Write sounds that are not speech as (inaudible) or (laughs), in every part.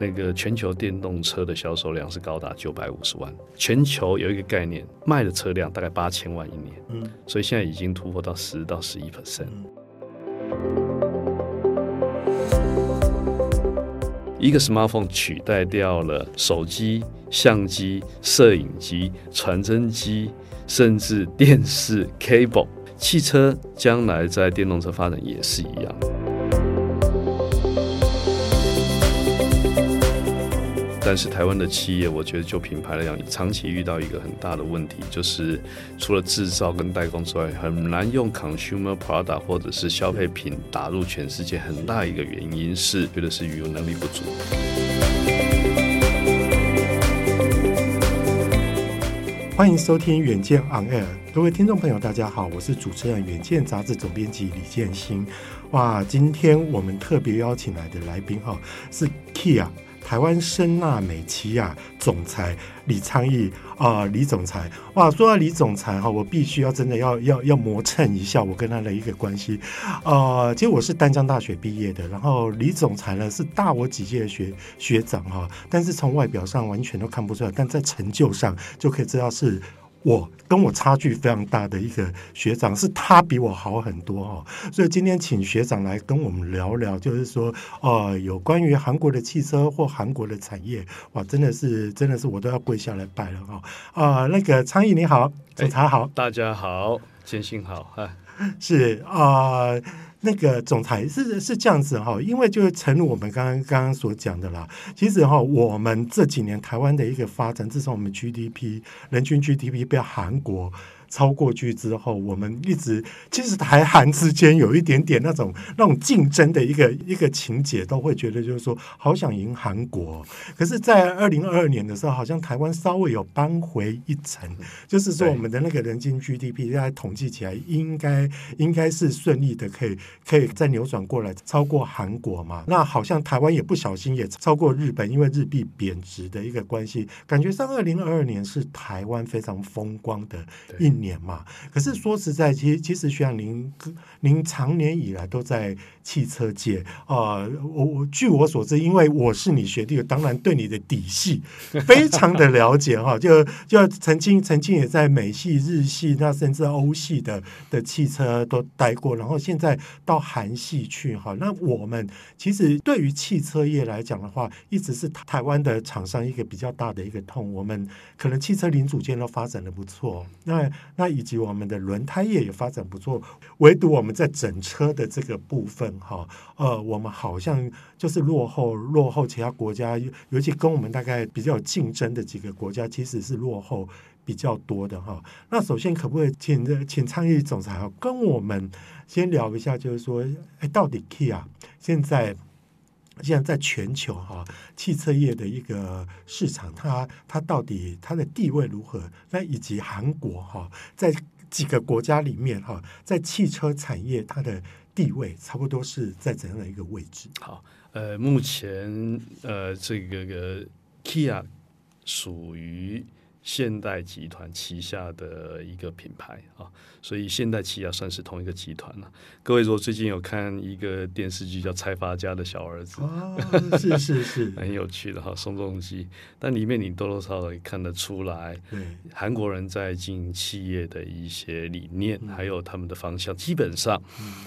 那个全球电动车的销售量是高达九百五十万。全球有一个概念，卖的车辆大概八千万一年，嗯，所以现在已经突破到十到十一 percent。一个 smartphone 取代掉了手机、相机、摄影机、传真机，甚至电视 cable。汽车将来在电动车发展也是一样。但是台湾的企业，我觉得就品牌来讲，长期遇到一个很大的问题，就是除了制造跟代工之外，很难用 consumer product 或者是消费品打入全世界。很大一个原因是，觉得是语文能力不足。欢迎收听《远见 On Air》，各位听众朋友，大家好，我是主持人《远见》杂志总编辑李建新。哇，今天我们特别邀请来的来宾哈，是 Kia。台湾森纳美琪亚总裁李昌义啊，李总裁哇，说到李总裁哈，我必须要真的要要要磨蹭一下我跟他的一个关系啊。其实我是丹江大学毕业的，然后李总裁呢是大我几届的学学长哈，但是从外表上完全都看不出来，但在成就上就可以知道是。我跟我差距非常大的一个学长，是他比我好很多哈，所以今天请学长来跟我们聊聊，就是说，呃，有关于韩国的汽车或韩国的产业，哇，真的是，真的是我都要跪下来拜了哈。啊、呃，那个昌鎰你好，警察好，欸，大家好，建新好，(laughs) 是啊。呃那个总裁是是这样子哈，因为就是诚如我们刚刚刚刚所讲的啦，其实哈，我们这几年台湾的一个发展，自从我们 GDP 人均 GDP 被韩国。超过去之后，我们一直其实台韩之间有一点点那种那种竞争的一个一个情节，都会觉得就是说好想赢韩国。可是，在二零二二年的时候，好像台湾稍微有扳回一城，就是说我们的那个人均 GDP 现在统计起来应该应该是顺利的，可以可以再扭转过来，超过韩国嘛。那好像台湾也不小心也超过日本，因为日币贬值的一个关系，感觉上二零二二年是台湾非常风光的一年。嘛，可是说实在，其实其实学长您您长年以来都在汽车界啊，我、呃、我据我所知，因为我是你学弟，当然对你的底细非常的了解哈，就就曾经曾经也在美系、日系，那甚至欧系的的汽车都待过，然后现在到韩系去哈，那我们其实对于汽车业来讲的话，一直是台湾的厂商一个比较大的一个痛，我们可能汽车零组件都发展的不错，那。那以及我们的轮胎业也发展不错，唯独我们在整车的这个部分哈，呃，我们好像就是落后落后其他国家，尤其跟我们大概比较有竞争的几个国家，其实是落后比较多的哈。那首先可不可以请请昌鎰总裁跟我们先聊一下，就是说，哎，到底 Kia 现在？现在在全球哈汽车业的一个市场，它它到底它的地位如何？那以及韩国哈在几个国家里面哈，在汽车产业它的地位差不多是在怎样的一个位置？好，呃，目前呃这个个 Kia 属于。现代集团旗下的一个品牌啊，所以现代起亚算是同一个集团了。各位如果最近有看一个电视剧叫《财阀家的小儿子》，哦，是是是，(laughs) 很有趣的哈，宋仲基。但里面你多多少少也看得出来，对韩国人在经营企业的一些理念，还有他们的方向。基本上，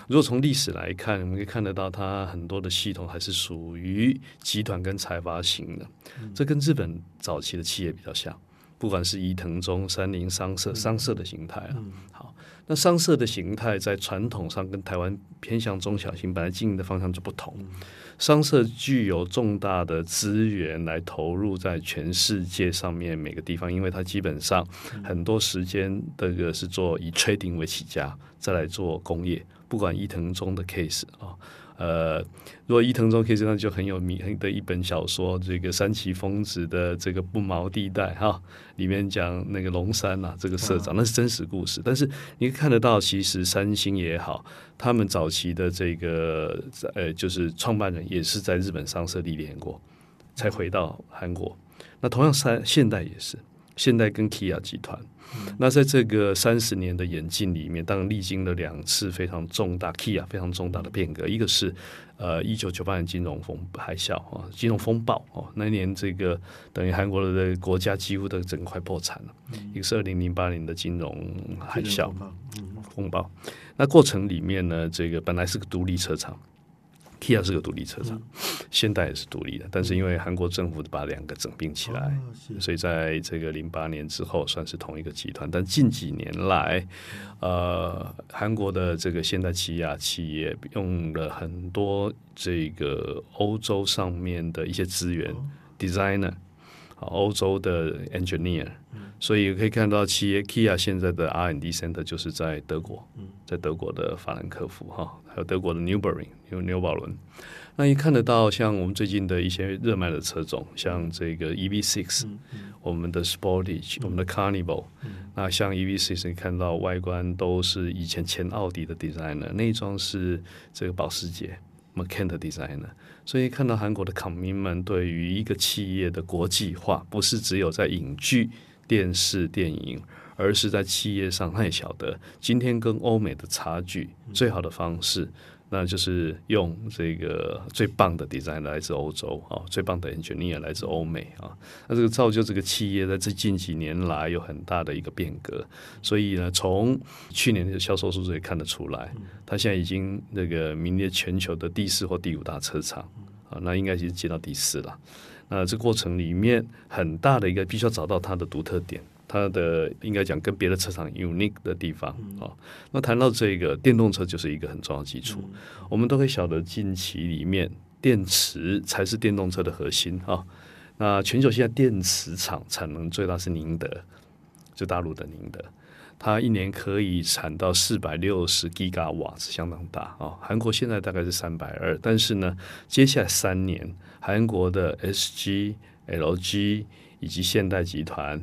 如果从历史来看，我们可以看得到，它很多的系统还是属于集团跟财阀型的。这跟日本早期的企业比较像。不管是伊藤忠、三菱商社、商社的形态啊，好，那商社的形态在传统上跟台湾偏向中小型，本来经营的方向就不同。商社具有重大的资源来投入在全世界上面每个地方，因为它基本上很多时间这个是做以 trading 为起家，再来做工业。不管伊藤忠的 case 啊。呃，如果伊藤忠可以这样，就很有名的一本小说，这个三崎丰子的这个不毛地带哈，里面讲那个龙山呐、啊，这个社长那是真实故事。但是你看得到，其实三星也好，他们早期的这个呃，就是创办人也是在日本商社历练过，才回到韩国。那同样三现代也是，现代跟 Kia 集团，嗯、那在这个三十年的演进里面，当然历经了两次非常重大 key 啊非常重大的变革，一个是呃一九九八年金融风海啸啊，金融风暴哦，那一年这个等于韩国的国家几乎都整块破产了，嗯、一个是二零零八年的金融海啸风暴，那过程里面呢，这个本来是个独立车厂。Kia 是个独立车厂，现、嗯、代也是独立的，但是因为韩国政府把两个整并起来，哦、所以在这个零八年之后算是同一个集团。但近几年来，呃，韩国的这个现代起亚企业用了很多这个欧洲上面的一些资源、哦、，designer，欧洲的 engineer，、嗯、所以可以看到企业 Kia 现在的 R&D center 就是在德国，在德国的法兰克福哈。还有德国的 Nürburgring 有纽宝伦，那一看得到像我们最近的一些热卖的车种，像这个 EV6，、嗯嗯、我们的 Sportage，、嗯、我们的 Carnival，、嗯、那像 EV6 你看到外观都是以前前奥迪的 designer，内装是这个保时捷 Macan 的 designer，所以看到韩国的 commitment 对于一个企业的国际化，不是只有在影剧、电视、电影。而是在企业上，他也晓得今天跟欧美的差距最好的方式，那就是用这个最棒的 design 来自欧洲啊，最棒的 engineer 来自欧美啊。那这个造就这个企业在这近几年来有很大的一个变革。所以呢，从去年的销售数字也看得出来，它现在已经那个名列全球的第四或第五大车厂啊，那应该已经进到第四了。那这过程里面很大的一个必须要找到它的独特点。它的应该讲跟别的车厂 unique 的地方啊，那谈到这个电动车就是一个很重要的基础。我们都可以晓得，近期里面电池才是电动车的核心啊。那全球现在电池厂产能最大是宁德，就大陆的宁德，它一年可以产到四百六十吉瓦，是相当大啊。韩国现在大概是三百二，但是呢，接下来三年，韩国的 SG、LG 以及现代集团。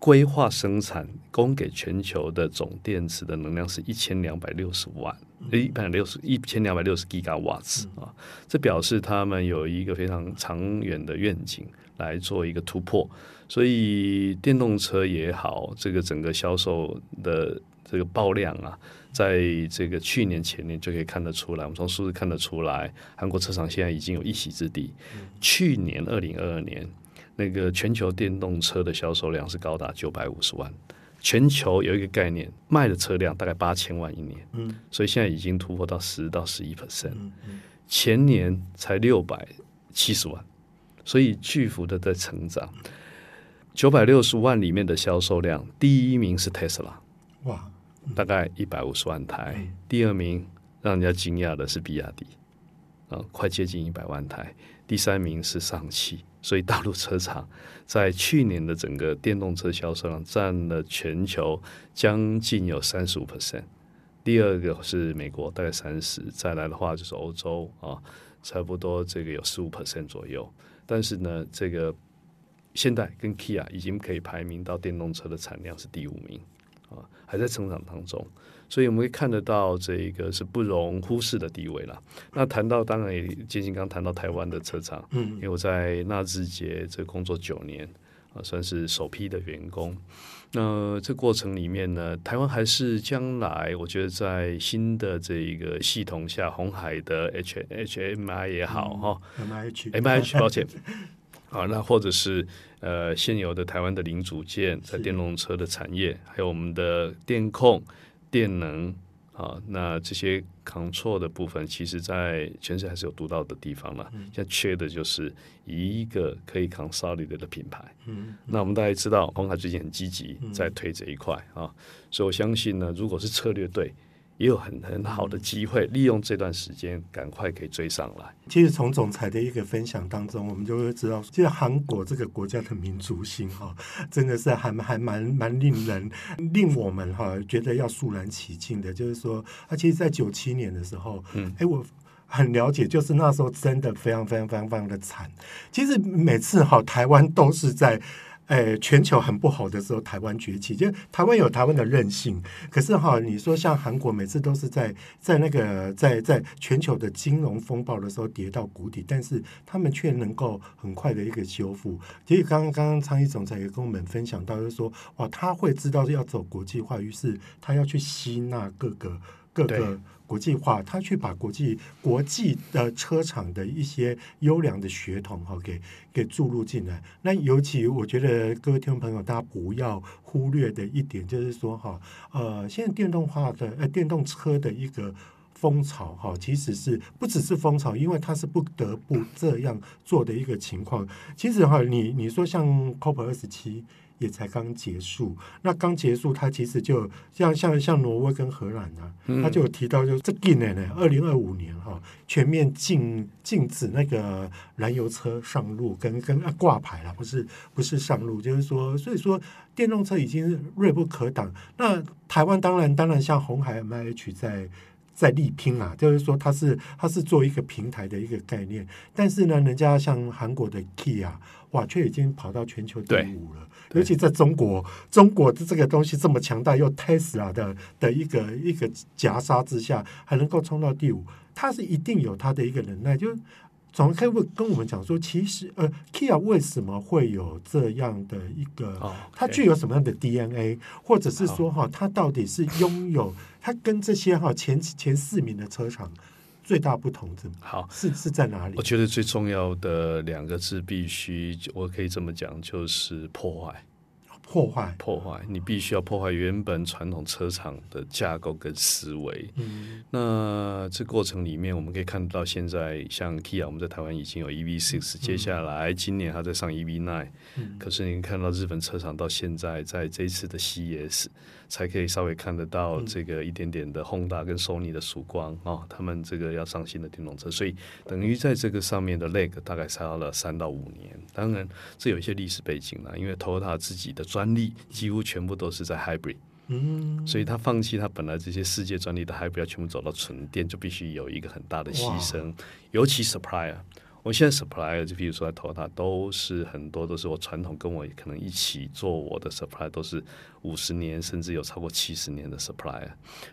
规划生产供给全球的总电池的能量是一千两百六十万，一百六十一千两百六十吉瓦斯啊，这表示他们有一个非常长远的愿景来做一个突破。所以电动车也好，这个整个销售的这个爆量啊，在这个去年前年就可以看得出来，我们从数字看得出来，韩国车厂现在已经有一席之地。去年二零二二年。那个全球电动车的销售量是高达九百五十万，全球有一个概念，卖的车辆大概八千万一年，嗯，所以现在已经突破到十到十一 percent，前年才六百七十万，所以巨幅的在成长。九百六十万里面的销售量，第一名是特斯拉，哇，大概一百五十万台，嗯，第二名让人家惊讶的是比亚迪，啊，快接近一百万台，第三名是上汽。所以大陆车厂在去年的整个电动车销售量占了全球将近有三十五 percent，第二个是美国大概三十，再来的话就是欧洲啊，差不多这个有十五 percent 左右。但是呢，这个现代跟 Kia 已经可以排名到电动车的产量是第五名啊，还在成长当中。所以我们会看得到，这个是不容忽视的地位了。那谈到，当然也接近刚谈到台湾的车厂，嗯，因为我在纳智捷这工作九年啊，算是首批的员工。那这过程里面呢，台湾还是将来我觉得在新的这个系统下，红海的 H H M I 也好哈，M I H M I H 抱歉啊，那或者是呃现有的台湾的零组件在电动车的产业，还有我们的电控。电能啊，那这些 control 的部分，其实在全世界还是有独到的地方了。现在缺的就是一个可以 consolidate 的品牌。嗯，那我们大家知道，鸿海最近很积极在推这一块啊，所以我相信呢，如果是策略对。也有很很好的机会，利用这段时间赶快可以追上来。其实从总裁的一个分享当中，我们就会知道，其实韩国这个国家的民族性哈，真的是还还蛮蛮令人令我们哈觉得要肃然起敬的。就是说，啊，其实，在九七年的时候，嗯，哎，我很了解，就是那时候真的非常非常非常非常的惨。其实每次哈，台湾都是在。哎，全球很不好的时候，台湾崛起，就台湾有台湾的韧性。可是哈，你说像韩国，每次都是在在那个在在全球的金融风暴的时候跌到谷底，但是他们却能够很快的一个修复。其实刚刚刚刚昌毅总裁也跟我们分享到，就是说哇，他会知道要走国际化，于是他要去吸纳各个各个。国际化，他去把国际国际的车厂的一些优良的血统哈给给注入进来。那尤其我觉得各位听众朋友，大家不要忽略的一点就是说哈，呃，现在电动化的呃电动车的一个风潮哈，其实是不只是风潮，因为它是不得不这样做的一个情况。其实哈，你你说像 COP 二十七。也才刚结束，那刚结束，它其实就像像像挪威跟荷兰啊，他就有提到就这近年呢，二零二五年哈，全面禁禁止那个燃油车上路跟跟挂牌了，不是不是上路，就是说，所以说电动车已经锐不可挡。那台湾当然当然像红海 MIH 在在力拼啊，就是说它是它是做一个平台的一个概念，但是呢，人家像韩国的 Key 啊哇，却已经跑到全球第五了。尤其在中国，中国的这个东西这么强大，又 Tesla 的的一个一个夹杀之下，还能够冲到第五，它是一定有它的一个能耐。就总可以跟我们讲说，其实呃，Kia 为什么会有这样的一个，它具有什么样的 DNA，或者是说哈，它到底是拥有 (laughs) 它跟这些哈前前四名的车厂。最大不同是好是是在哪里？我觉得最重要的两个字必须，我可以这么讲，就是破坏。破坏，破坏，你必须要破坏原本传统车厂的架构跟思维。嗯，那这过程里面，我们可以看到，现在像 Kia，我们在台湾已经有 EV Six，接下来今年它在上 EV Nine，、嗯，可是你看到日本车厂到现在，在这一次的 CES 才可以稍微看得到这个一点点的 Honda 跟 Sony 的曙光哦，他们这个要上新的电动车，所以等于在这个上面的 lag 大概差了三到五年。当然，这有一些历史背景了，因为 Toyota 自己的专利几乎全部都是在 hybrid，嗯，所以他放弃他本来这些世界专利的 hybrid，要全部走到纯电，就必须有一个很大的牺牲，尤其 supplier。我现在 supplier 就比如说在 Toyota 都是很多都是我传统跟我可能一起做我的 supplier 都是五十年甚至有超过七十年的 supplier。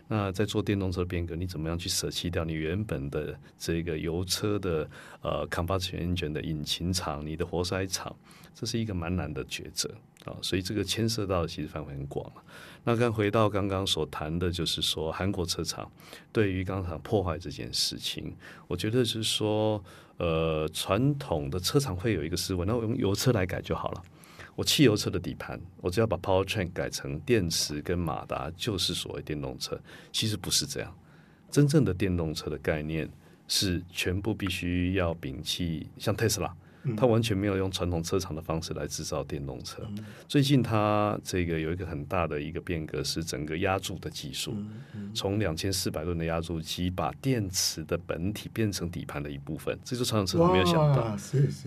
那在做电动车变革，你怎么样去舍弃掉你原本的这个油车的呃 combustion engine 的引擎厂、你的活塞厂，这是一个蛮难的抉择啊。所以这个牵涉到的其实范围很广了。那刚回到刚刚所谈的，就是说韩国车厂对于钢厂破坏这件事情，我觉得是说。呃，传统的车厂会有一个思维，那我用油车来改就好了。我汽油车的底盘，我只要把 powertrain 改成电池跟马达，就是所谓电动车。其实不是这样，真正的电动车的概念是全部必须要摒弃，像特斯拉。他完全没有用传统车厂的方式来制造电动车。最近它这个有一个很大的一个变革，是整个压铸的技术，从两千四百吨的压铸机把电池的本体变成底盘的一部分，这是传统车厂没有想到。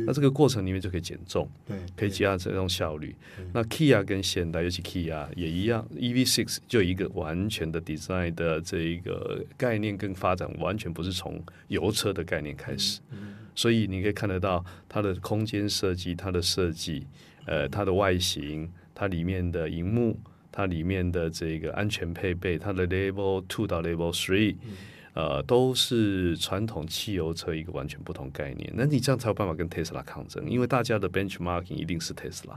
那这个过程里面就可以减重，可以加这种效率。那 Kia 跟现代，尤其 Kia 也一样，EV6 就一个完全的 design 的这一个概念跟发展，完全不是从油车的概念开始。所以你可以看得到它的空间设计、它的设计、呃，它的外形、它里面的荧幕、它里面的这个安全配备、它的 Level Two 到 Level Three，呃，都是传统汽油车一个完全不同概念。那你这样才有办法跟 Tesla 抗争，因为大家的 benchmarking 一定是 Tesla。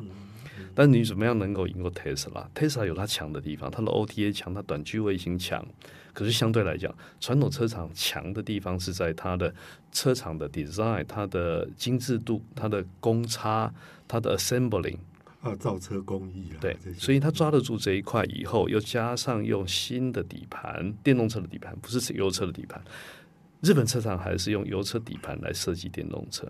但你怎么样能够赢过 Tesla？Tesla 有它强的地方，它的 OTA 强，它短距卫星强。可是相对来讲，传统车厂强的地方是在它的车厂的 design、它的精致度、它的公差、它的 assembling 啊，造车工艺啊。对，所以它抓得住这一块以后，又加上用新的底盘，电动车的底盘不是油车的底盘。日本车厂还是用油车底盘来设计电动车，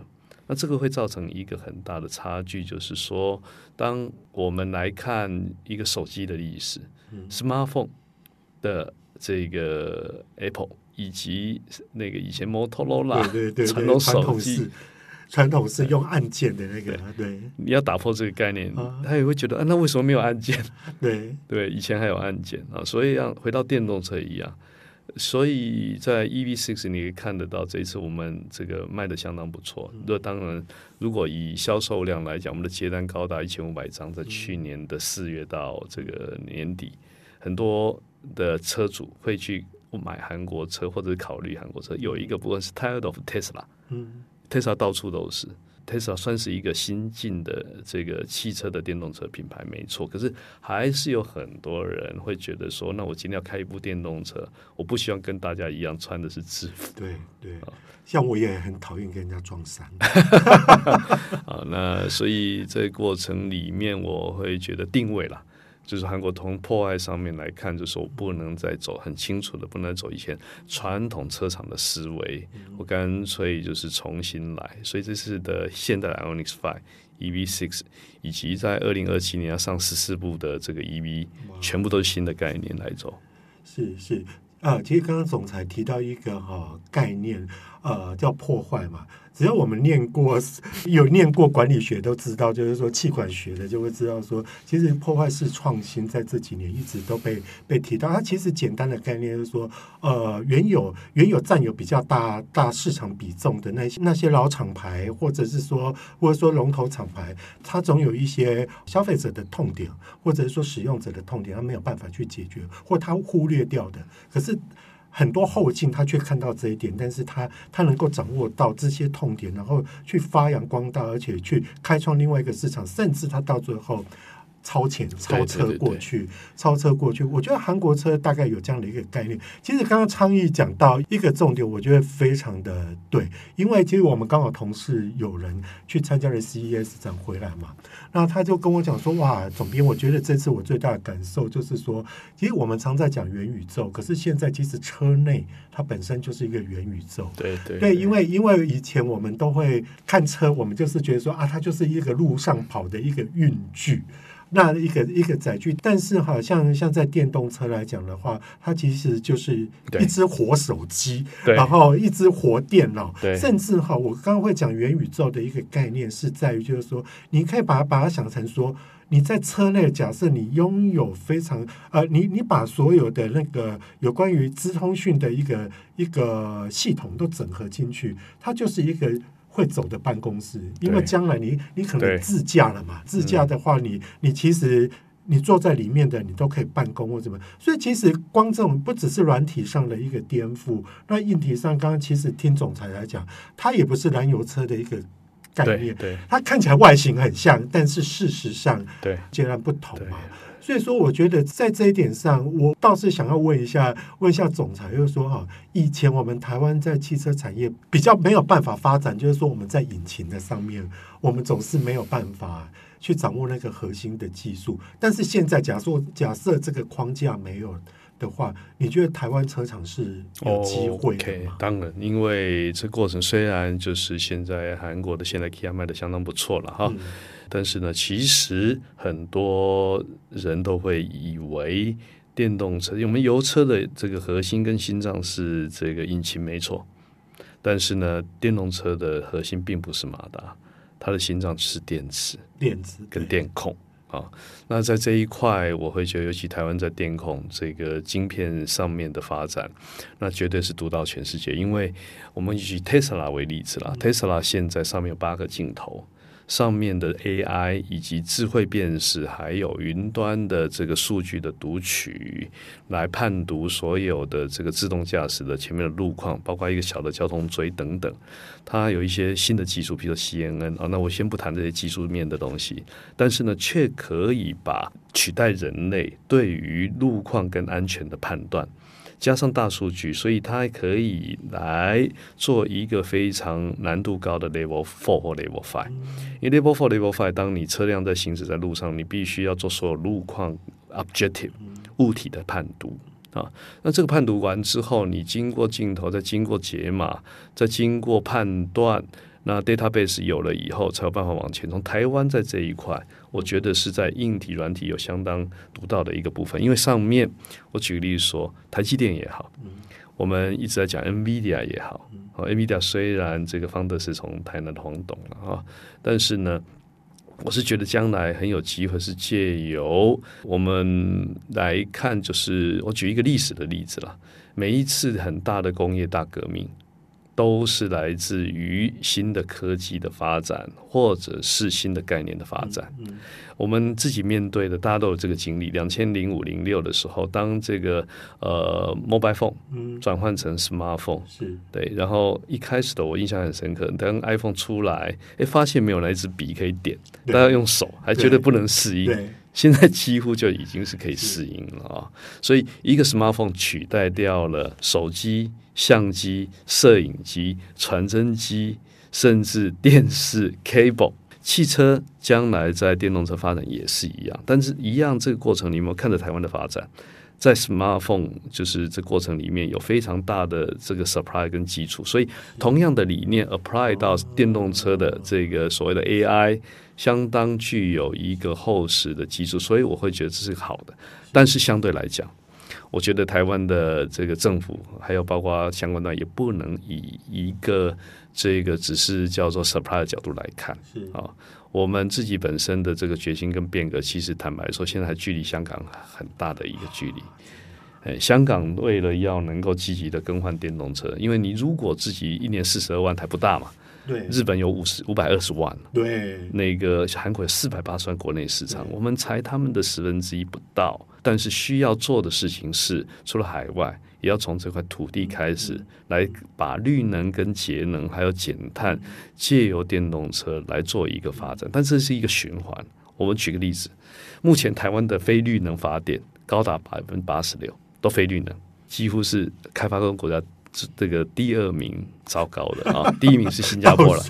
那这个会造成一个很大的差距，就是说，当我们来看一个手机的历史，嗯，smartphone 的。这个 Apple 以及那个以前 Motorola 对对对，传统手机，传统是用按键的那个，对，对。你要打破这个概念，啊、他也会觉得啊，那为什么没有按键？对。(laughs) 对，以前还有按键啊，所以要回到电动车一样，所以在 EV Six 你可以看得到，这一次我们这个卖的相当不错。那当然，如果以销售量来讲，我们的接单高达一千五百张，在去年的四月到这个年底，很多的车主会去买韩国车，或者考虑韩国车。有一个部分是 tired of Tesla，嗯，Tesla 到处都是。Tesla 算是一个新进的这个汽车的电动车品牌，没错。可是还是有很多人会觉得说，那我今天要开一部电动车，我不希望跟大家一样穿的是制服。对对，像我也很讨厌跟人家撞衫。(laughs) 啊，那所以这个过程里面，我会觉得定位了。就是韩国从破坏上面来看，就是我不能再走很清楚的，不能走以前传统车厂的思维，我干脆就是重新来。所以这次的现代的 IONIQ 5 EV6，以及在二零二七年要上十四部的这个 EV，全部都是新的概念来走。是是啊，其实刚刚总裁提到一个哈、哦、概念，呃，叫破坏嘛。只要我们念过 (laughs) 有念过管理学，都知道，就是说气管学的就会知道说，其实破坏式创新在这几年一直都被被提到。它其实简单的概念就是说，呃，原有原有占有比较大大市场比重的那些那些老厂牌，或者是说或者说龙头厂牌，它总有一些消费者的痛点，或者是说使用者的痛点，它没有办法去解决，或它忽略掉的。可是。很多后进他却看到这一点，但是他他能够掌握到这些痛点，然后去发扬光大，而且去开创另外一个市场，甚至他到最后。超前超车过去，对对对对，超车过去。我觉得韩国车大概有这样的一个概念。其实刚刚昌义讲到一个重点，我觉得非常的对，因为其实我们刚好同事有人去参加了 CES 展回来嘛，那他就跟我讲说：“哇，总编，我觉得这次我最大的感受就是说，其实我们常在讲元宇宙，可是现在其实车内它本身就是一个元宇宙。对对对，因为因为以前我们都会看车，我们就是觉得说啊，它就是一个路上跑的一个运具。”那一个一个载具，但是好像像在电动车来讲的话，它其实就是一只活手机，然后一只活电脑，甚至哈，我刚刚会讲元宇宙的一个概念是在于，就是说，你可以把它把它想成说，你在车内，假设你拥有非常呃，你你把所有的那个有关于资通讯的一个一个系统都整合进去，它就是一个。会走的办公室，因为将来你你可能自驾了嘛，自驾的话你，你你其实你坐在里面的你都可以办公或什么，所以其实光这种不只是软体上的一个颠覆，那硬体上，刚刚其实听总裁来讲，它也不是燃油车的一个概念，对，对它看起来外形很像，但是事实上对截然不同嘛。所以说，我觉得在这一点上，我倒是想要问一下，问一下总裁，就是说哈，以前我们台湾在汽车产业比较没有办法发展，就是说我们在引擎的上面，我们总是没有办法去掌握那个核心的技术。但是现在，假设假设这个框架没有的话，你觉得台湾车厂是有机会的吗？Oh, okay. 当然，因为这过程虽然就是现在韩国的现代 Kia 卖的相当不错了哈。嗯但是呢，其实很多人都会以为电动车，我们油车的这个核心跟心脏是这个引擎没错，但是呢，电动车的核心并不是马达，它的心脏是电池、电池跟电控啊。那在这一块，我会觉得，尤其台湾在电控这个晶片上面的发展，那绝对是独到全世界。因为我们以特斯拉为例子啦，特斯拉现在上面有八个镜头。上面的 AI 以及智慧辨识，还有云端的这个数据的读取，来判读所有的这个自动驾驶的前面的路况，包括一个小的交通锥等等。它有一些新的技术，比如说 CNN 啊，那我先不谈这些技术面的东西，但是呢，却可以把取代人类对于路况跟安全的判断。加上大数据，所以它还可以来做一个非常难度高的 Level Four 或 Level Five。因为 Level Four、Level Five，当你车辆在行驶在路上，你必须要做所有路况 Objective 物体的判读啊。那这个判读完之后，你经过镜头，再经过解码，再经过判断。那 database 有了以后，才有办法往前。从台湾在这一块，我觉得是在硬体、软体有相当独到的一个部分。因为上面，我举个例子说，台积电也好，我们一直在讲 NVIDIA 也好。NVIDIA 虽然这个方德是从台南的黄董了啊，但是呢，我是觉得将来很有机会是借由我们来看，就是我举一个历史的例子啦，每一次很大的工业大革命。都是来自于新的科技的发展，或者是新的概念的发展。嗯嗯、我们自己面对的，大家都有这个经历。两千零五零六的时候，当这个呃 mobile phone 转换成 smartphone，是对。然后一开始的我印象很深刻，当 iPhone 出来，哎，发现没有那一支笔可以点，大家用手还觉得不能适应。现在几乎就已经是可以适应了啊！所以一个 smartphone 取代掉了手机。相机、摄影机、传真机，甚至电视、cable、汽车，将来在电动车发展也是一样。但是，一样这个过程，你有没有看着台湾的发展？在 smartphone 就是这过程里面有非常大的这个 supply 跟基础，所以同样的理念 apply 到电动车的这个所谓的 AI，相当具有一个厚实的基础，所以我会觉得这是好的。但是相对来讲，我觉得台湾的这个政府，还有包括相关的，也不能以一个这个只是叫做 supply 的角度来看啊。我们自己本身的这个决心跟变革，其实坦白说，现在还距离香港很大的一个距离。哎，香港为了要能够积极的更换电动车，因为你如果自己一年四十二万台不大嘛。对，日本有五十五百二十万，对，那个韩国有四百八十万国内市场，我们才他们的十分之一不到。但是需要做的事情是，除了海外，也要从这块土地开始，来把绿能跟节能还有减碳，借由电动车来做一个发展。但这是一个循环。我们举个例子，目前台湾的非绿能发电高达百分之八十六，都非绿能，几乎是开发中国家。是这个第二名糟糕的啊，(laughs) 第一名是新加坡了，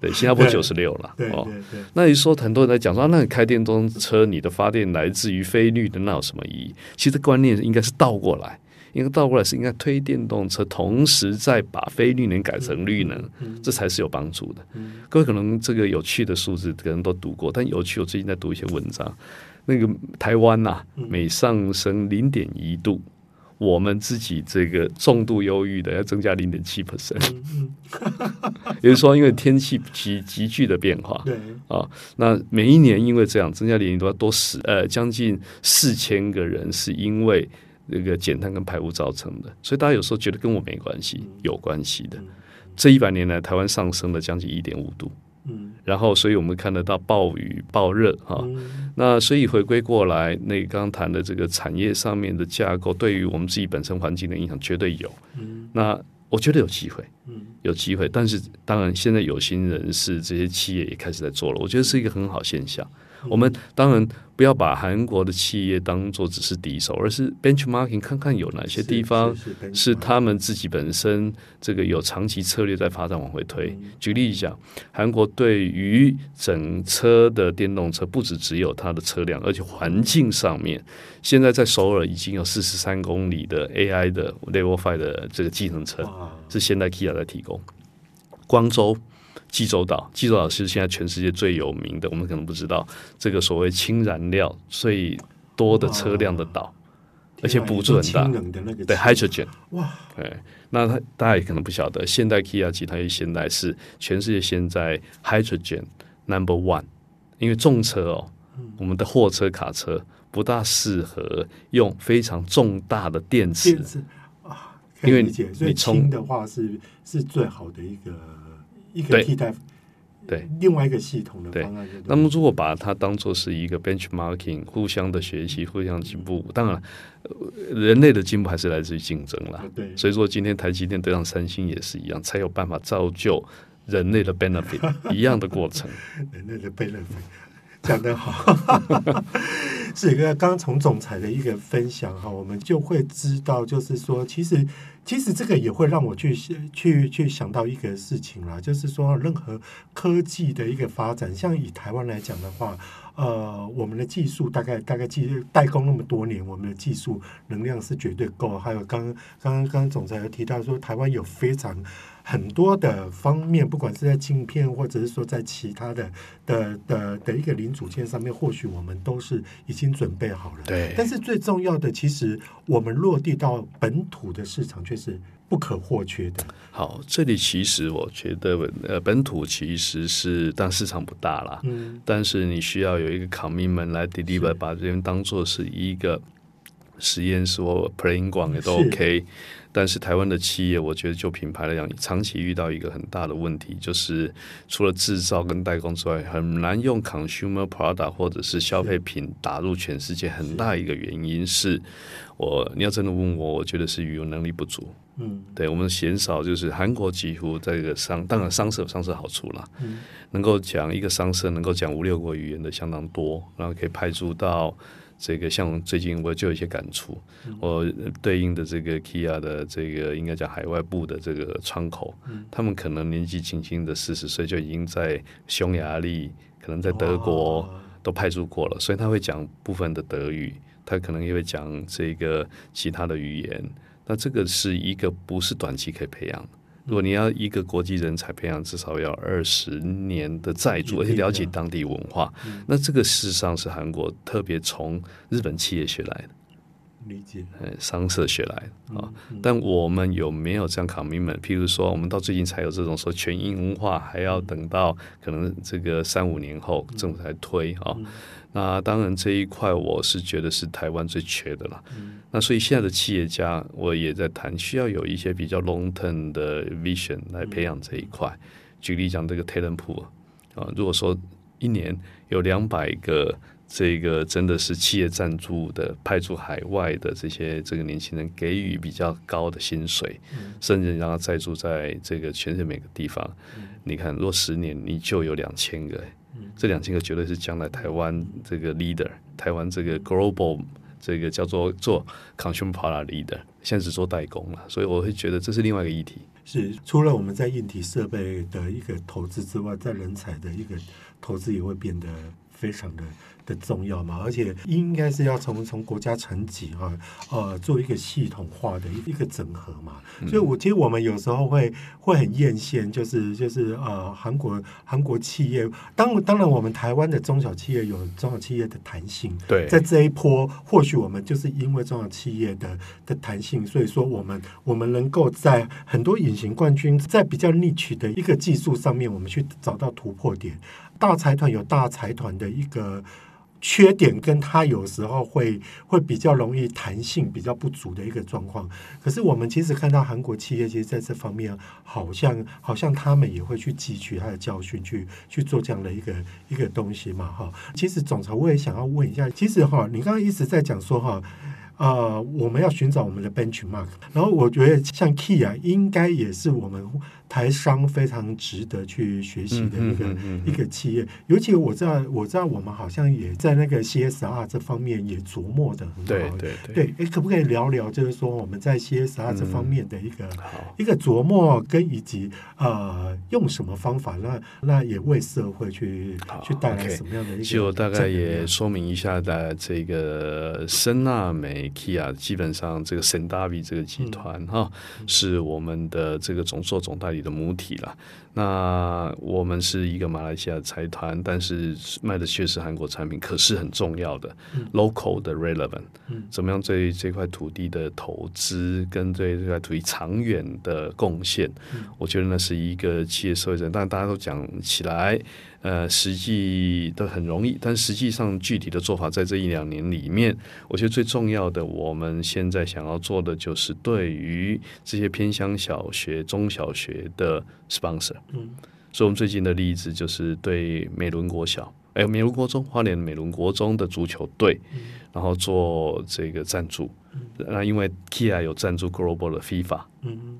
对，新加坡九十六了哦。那你说很多人在讲说，那你开电动车，你的发电来自于非绿的，那有什么意义？其实观念应该是倒过来，应该倒过来是应该推电动车，同时再把非绿能改成绿能，这才是有帮助的。各位可能这个有趣的数字可能都读过，但有趣，我最近在读一些文章，那个台湾呐，每上升零点一度。我们自己这个重度忧郁的要增加零点七 percent，(laughs) 也就是说，因为天气急急剧的变化，对啊，那每一年因为这样增加零点都要多死呃将近四千个人是因为那个减碳跟排污造成的，所以大家有时候觉得跟我没关系，有关系的。这一百年来，台湾上升了将近一点五度。嗯，然后，所以我们看得到暴雨、暴热哈。那所以回归过来，那刚刚谈的这个产业上面的架构，对于我们自己本身环境的影响绝对有。嗯，那我觉得有机会，嗯，有机会。但是当然，现在有心人士这些企业也开始在做了，我觉得是一个很好现象。我们当然不要把韩国的企业当做只是敌手，而是 benchmarking 看看有哪些地方是他们自己本身这个有长期策略在发展往回推。举例讲，韩国对于整车的电动车，不止只有它的车辆，而且环境上面，现在在首尔已经有四十三公里的 AI 的 Level Five 的这个计程车，是现代 Kia 在提供。光州。济州岛，济州岛是现在全世界最有名的。我们可能不知道，这个所谓氢燃料最多的车辆的岛，而且补助很大。对，hydrogen。哇，对，那他大家也可能不晓得，现代 Kia 集团现在是全世界现在 hydrogen number one，因为重车哦，我们的货车、卡车不大适合用非常重大的电池啊，因为你充的话是是最好的一个。一个替代，对另外一个系统的方案。那么，如果把它当做是一个 benchmarking，互相的学习，互相进步。当然，人类的进步还是来自于竞争啦。对，所以说今天台积电对上三星也是一样，才有办法造就人类的 benefit (laughs) 一样的过程。人类的 benefit 讲得好，(laughs) 是一个刚从总裁的一个分享哈，我们就会知道，就是说其实。其实这个也会让我去去去想到一个事情啦，就是说任何科技的一个发展，像以台湾来讲的话，呃，我们的技术大概大概技代工那么多年，我们的技术能量是绝对够。还有刚刚刚刚总裁有提到说，台湾有非常。很多的方面，不管是在镜片，或者是说在其他的的的的一个零组件上面，或许我们都是已经准备好了。对。但是最重要的，其实我们落地到本土的市场却是不可或缺的。好，这里其实我觉得，呃，本土其实是，但市场不大啦。嗯，但是你需要有一个 commitment 来 deliver，把这边当做是一个实验室或 playing ground 也都 OK。但是台湾的企业，我觉得就品牌来讲，长期遇到一个很大的问题，就是除了制造跟代工之外，很难用 consumer product 或者是消费品打入全世界。很大一个原因是我，你要真的问我，我觉得是语言能力不足。嗯，对，我们鲜少就是韩国几乎在这个商，当然商社有商社好处啦，嗯，能够讲一个商社能够讲五六个语言的相当多，然后可以派驻到。这个像最近我就有一些感触，我对应的这个 Kia 的这个应该讲海外部的这个窗口，他们可能年纪轻轻的四十岁就已经在匈牙利，可能在德国都派驻过了，所以他会讲部分的德语，他可能也会讲这个其他的语言，那这个是一个不是短期可以培养的。如果你要一个国际人才培养，至少要二十年的在座，而且了解当地文化。那这个事实上是韩国特别从日本企业学来的，理解，商社学来的啊。但我们有没有这样 commitment？譬如说，我们到最近才有这种说全英文化，还要等到可能这个三五年后政府才推啊。那当然这一块我是觉得是台湾最缺的了。嗯、那所以现在的企业家我也在谈，需要有一些比较 long term 的 vision 来培养这一块。嗯、举例讲，这个 talent pool 啊，如果说一年有两百个这个真的是企业赞助的派驻海外的这些这个年轻人，给予比较高的薪水，嗯、甚至让他在住在这个全世界每个地方。嗯、你看，若十年你就有两千个。这两千个绝对是将来台湾这个 leader，台湾这个 global 这个叫做做 consumer product leader，现在只做代工了，所以我会觉得这是另外一个议题。是除了我们在硬体设备的一个投资之外，在人才的一个投资也会变得非常的。的重要嘛，而且应该是要从从国家层级啊，呃，做一个系统化的一一个整合嘛。所以，我其实我们有时候会会很艳羡，就是就是呃，韩国韩国企业，当当然我们台湾的中小企业有中小企业的弹性，对，在这一波，或许我们就是因为中小企业的的弹性，所以说我们我们能够在很多隐形冠军，在比较 niche 的一个技术上面，我们去找到突破点。大财团有大财团的一个。缺点跟他有时候会会比较容易弹性比较不足的一个状况，可是我们其实看到韩国企业其实在这方面好像好像他们也会去汲取他的教训，去去做这样的一个一个东西嘛哈。其实总裁我也想要问一下，其实哈，你刚刚一直在讲说哈。呃，我们要寻找我们的 benchmark，然后我觉得像 Key 啊应该也是我们台商非常值得去学习的一个、嗯嗯嗯嗯、一个企业。尤其我知道，我知道我们好像也在那个 CSR 这方面也琢磨的很好。对对对，对，可不可以聊聊，就是说我们在 CSR 这方面的一个、嗯、一个琢磨，跟以及呃用什么方法，那那也为社会去去带来什么样的一个？就大概也说明一下的这个森纳美。Kia 基本上这个 Sendavi 这个集团哈，嗯、是我们的这个总座总代理的母体了。那我们是一个马来西亚财团，但是卖的确实韩国产品，可是很重要的、嗯、local 的 relevant，、嗯、怎么样对这块土地的投资跟对这块土地长远的贡献，嗯、我觉得那是一个企业社会责任。但大家都讲起来，呃，实际都很容易，但实际上具体的做法，在这一两年里面，我觉得最重要的，我们现在想要做的就是对于这些偏乡小学、中小学的 sponsor。嗯，所以我们最近的例子就是对美伦国小，哎，美伦国中，花莲美伦国中的足球队，嗯、然后做这个赞助。嗯、那因为 Kia 有赞助 Global 的 FIFA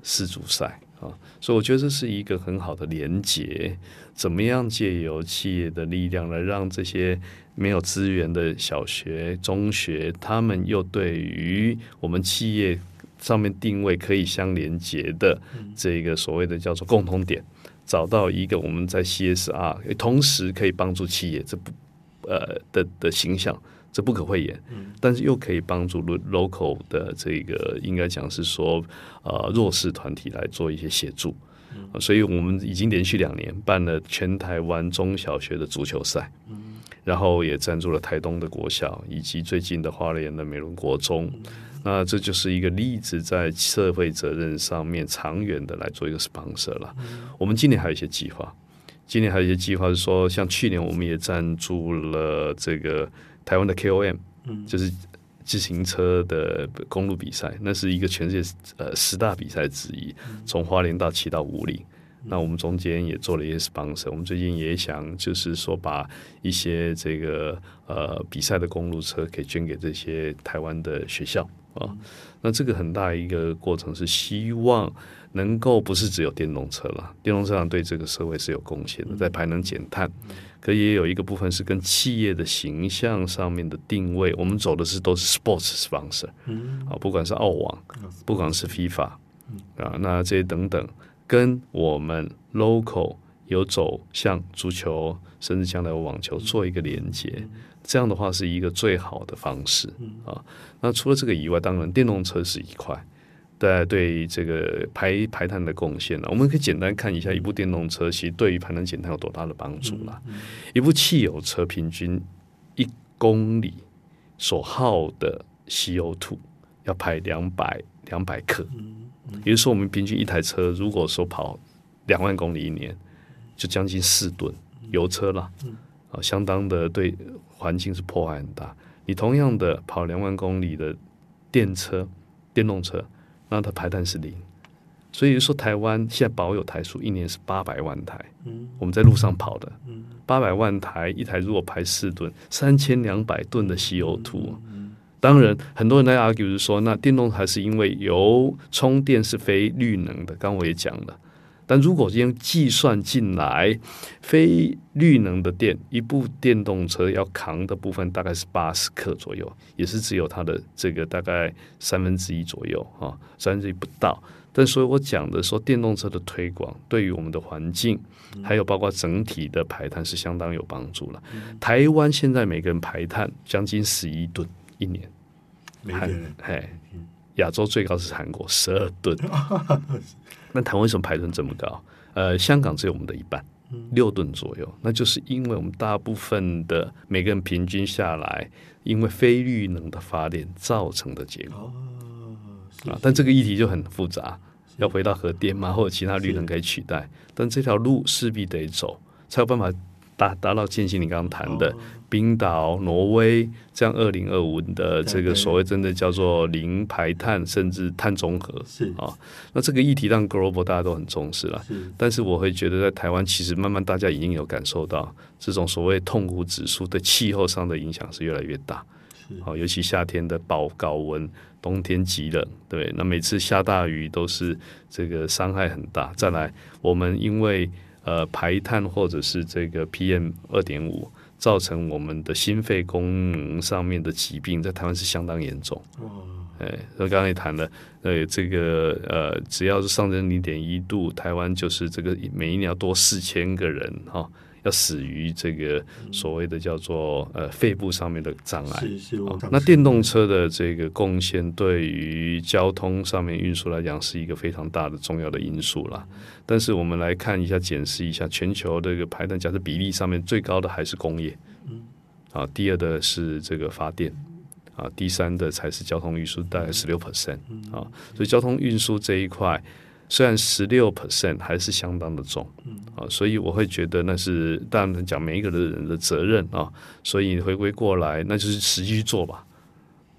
世足赛啊，所以我觉得这是一个很好的连结。怎么样借由企业的力量来让这些没有资源的小学、中学，他们又对于我们企业上面定位可以相连接的这个所谓的叫做共同点。找到一个我们在 CSR 同时可以帮助企业这不呃的的形象，这不可讳言。嗯、但是又可以帮助 local 的这个应该讲是说呃弱势团体来做一些协助。嗯、所以我们已经连续两年办了全台湾中小学的足球赛。嗯然后也赞助了台东的国小，以及最近的花莲的美伦国中。那这就是一个例子，在社会责任上面长远的来做一个 sponsor 了。我们今年还有一些计划，今年还有一些计划是说，像去年我们也赞助了这个台湾的 KOM，嗯就是自行车的公路比赛，那是一个全世界呃十大比赛之一，从花莲到骑到五岭。那我们中间也做了一些 sponsor，我们最近也想就是说把一些这个呃比赛的公路车可以捐给这些台湾的学校啊。那这个很大一个过程是希望能够不是只有电动车了，电动车上对这个社会是有贡献的，在排能减碳，可也有一个部分是跟企业的形象上面的定位，我们走的是都是 sports sponsor，啊，不管是澳网，不管是 FIFA 啊，那这些等等。跟我们 local 有走向足球，甚至将来有网球做一个连接，这样的话是一个最好的方式啊。那除了这个以外，当然电动车是一块，对对这个排排碳的贡献呢，我们可以简单看一下一部电动车其实对于排碳减碳有多大的帮助啦。一部汽油车平均一公里所耗的 CO2 要排两百两百克。也就是说，我们平均一台车，如果说跑两万公里一年，就将近四吨油车了，啊，相当的对环境是破坏很大。你同样的跑两万公里的电车、电动车，那它排碳是零。所以说，台湾现在保有台数一年是八百万台，嗯我们在路上跑的，嗯，八百万台，一台如果排四吨，三千两百吨的 CO2。当然，很多人在 argue 是说，那电动还是因为油充电是非绿能的。刚刚我也讲了，但如果今天计算进来非绿能的电，一部电动车要扛的部分大概是八十克左右，也是只有它的这个大概三分之一左右啊，三分之一不到。但所以我讲的说，电动车的推广对于我们的环境，还有包括整体的排碳是相当有帮助了。台湾现在每个人排碳将近十一吨。一年，韩嘿，亚洲最高是韩国十二吨。(laughs) (laughs) 那台湾为什么排碳这么高？呃，香港只有我们的一半，六吨左右。那就是因为我们大部分的每个人平均下来，因为非绿能的发电造成的结果。啊，但这个议题就很复杂，要回到核电吗？或者其他绿能可以取代？但这条路势必得走，才有办法。达达到建新你刚刚谈的冰岛、挪威这样二零二五的这个所谓真的叫做零排碳，甚至碳中和是啊。那这个议题让 global 大家都很重视了。但是我会觉得在台湾，其实慢慢大家已经有感受到这种所谓痛苦指数对气候上的影响是越来越大。好，尤其夏天的暴高温，冬天极冷，对，那每次下大雨都是这个伤害很大。再来，我们因为呃，排碳或者是这个 PM 二点五，造成我们的心肺功能上面的疾病，在台湾是相当严重。哦，哎，那刚刚也谈了，呃，这个呃，只要是上升零点一度，台湾就是这个每一年要多四千个人哈。哦要死于这个所谓的叫做呃肺部上面的障碍。是是，那电动车的这个贡献对于交通上面运输来讲是一个非常大的重要的因素啦。但是我们来看一下，检视一下全球这个排碳，假设比例上面最高的还是工业。嗯。啊，第二的是这个发电。啊，第三的才是交通运输，大概十六 percent。啊，所以交通运输这一块。虽然十六 percent 还是相当的重，啊，所以我会觉得那是当然讲每一个人的责任啊，所以回归过来，那就是实际去做吧，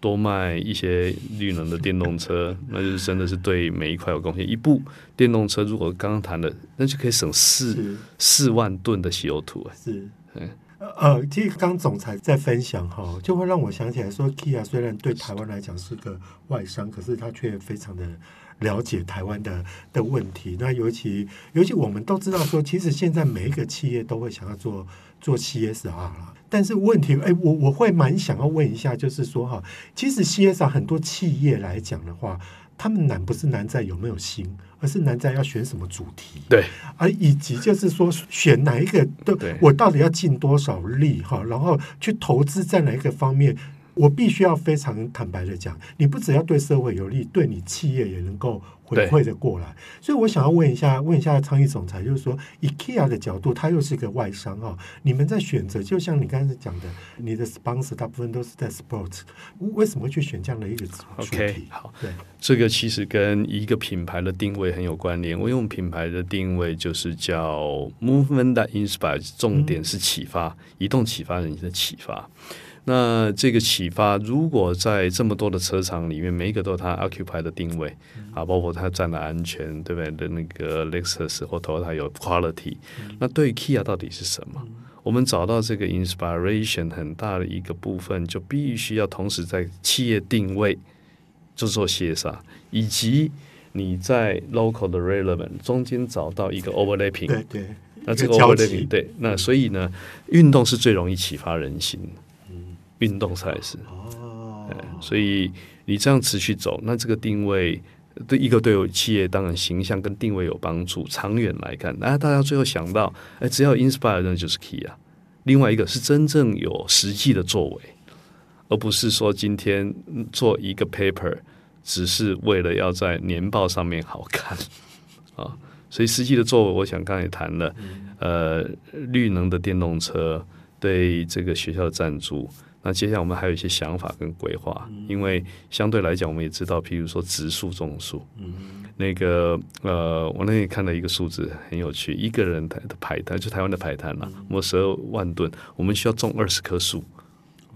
多卖一些绿能的电动车，(laughs) 那就是真的是对每一块有贡献。一部电动车如果刚刚谈的，那就可以省四四万吨的 CO2 哎，是，呃，其实刚总裁在分享哈，就会让我想起来说，Kia 虽然对台湾来讲是个外商，可是他却非常的。了解台湾的的问题，那尤其尤其我们都知道说，其实现在每一个企业都会想要做做 CSR 啦。但是问题，哎，我我会蛮想要问一下，就是说哈，其实 CSR 很多企业来讲的话，他们难不是难在有没有心，而是南站要选什么主题，对，而以及就是说选哪一个，对我到底要尽多少力哈，然后去投资在哪一个方面。我必须要非常坦白的讲，你不只要对社会有利，对你企业也能够回馈的过来。所以我想要问一下，问一下昌义总裁，就是说，IKEA 的角度，它又是一个外商啊，你们在选择，就像你刚才讲的，你的 sponsor 大部分都是在 sports，为什么会去选这样的一个主题？OK，好，对，这个其实跟一个品牌的定位很有关联。我用品牌的定位就是叫 Movement that inspires，重点是启发，嗯、移动启发人的启发。那这个启发，如果在这么多的车厂里面，每一个都有它 occupy 的定位啊，包括它站的安全，对不对？的那个 Lexus 或 Toyota 有 quality，那对于 Kia 到底是什么？我们找到这个 inspiration 很大的一个部分，就必须要同时在企业定位就做协商，以及你在 local 的 relevant 中间找到一个 overlapping，对对，那这个 overlapping 对，那所以呢，运动是最容易启发人心。运动赛事哦，所以你这样持续走，那这个定位对一个对有企业当然形象跟定位有帮助。长远来看，那大家最后想到，哎，只要 inspire 那就是 key 啊。另外一个是真正有实际的作为，而不是说今天做一个 paper 只是为了要在年报上面好看 (laughs) 啊。所以实际的作为，我想刚才也谈了，呃，绿能的电动车对这个学校的赞助。那接下来我们还有一些想法跟规划，因为相对来讲，我们也知道，譬如说植树种树，那个呃，我那天看到一个数字很有趣，一个人台的排碳，就台湾的排碳嘛，我们十二万吨，我们需要种二十棵树，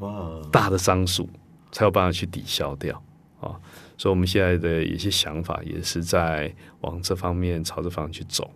哇，大的樟树才有办法去抵消掉啊，所以我们现在的一些想法也是在往这方面朝这方向去走。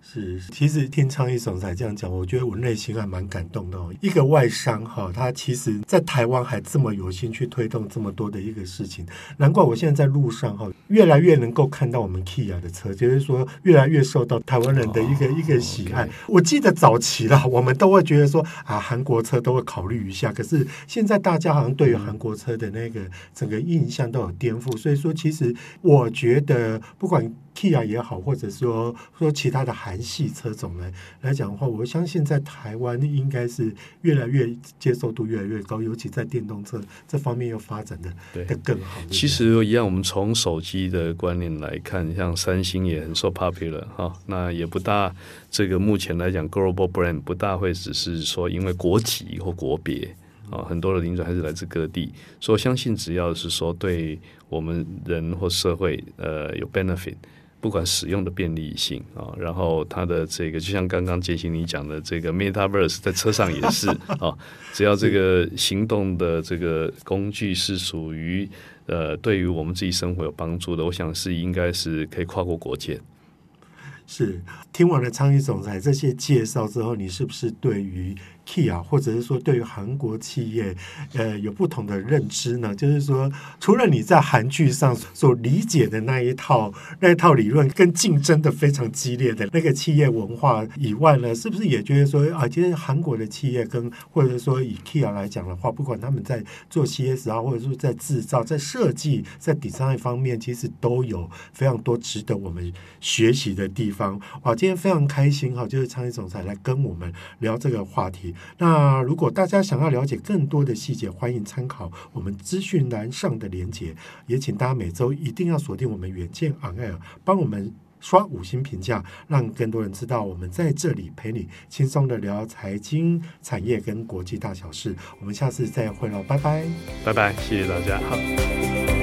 是，其实听昌义总裁这样讲，我觉得我内心还蛮感动的哦。一个外商哈，他其实在台湾还这么有心去推动这么多的一个事情，难怪我现在在路上哈，越来越能够看到我们 Kia 的车，就是说越来越受到台湾人的一个、oh, 一个喜爱。我记得早期啦，我们都会觉得说啊，韩国车都会考虑一下，可是现在大家好像对于韩国车的那个整个印象都有颠覆，所以说其实我觉得不管。Kia 也好，或者说说其他的韩系车种来来讲的话，我相信在台湾应该是越来越接受度越来越高，尤其在电动车这方面又发展的的更好。其实一样，我们从手机的观念来看，像三星也很受 popular 哈，那也不大这个目前来讲 global brand 不大会只是说因为国籍或国别啊，很多的领主还是来自各地，所以我相信只要是说对我们人或社会呃有 benefit。不管使用的便利性啊，然后它的这个就像刚刚杰西你讲的这个 Metaverse 在车上也是 (laughs) 啊，只要这个行动的这个工具是属于呃对于我们自己生活有帮助的，我想是应该是可以跨过国界。是听完了昌义总裁这些介绍之后，你是不是对于 Kia 或者是说对于韩国企业，呃，有不同的认知呢？就是说，除了你在韩剧上所理解的那一套那一套理论，跟竞争的非常激烈的那个企业文化以外呢，是不是也觉得说啊，其实韩国的企业跟或者说以 Kia 来讲的话，不管他们在做 CS 啊，或者说在制造、在设计、在 design 方面，其实都有非常多值得我们学习的地方。方哇，今天非常开心哈，就是昌义总裁来跟我们聊这个话题。那如果大家想要了解更多的细节，欢迎参考我们资讯栏上的连结。也请大家每周一定要锁定我们远见 On Air，帮我们刷五星评价，让更多人知道我们在这里陪你轻松的聊财经、产业跟国际大小事。我们下次再会喽，拜拜，拜拜，谢谢大家，好。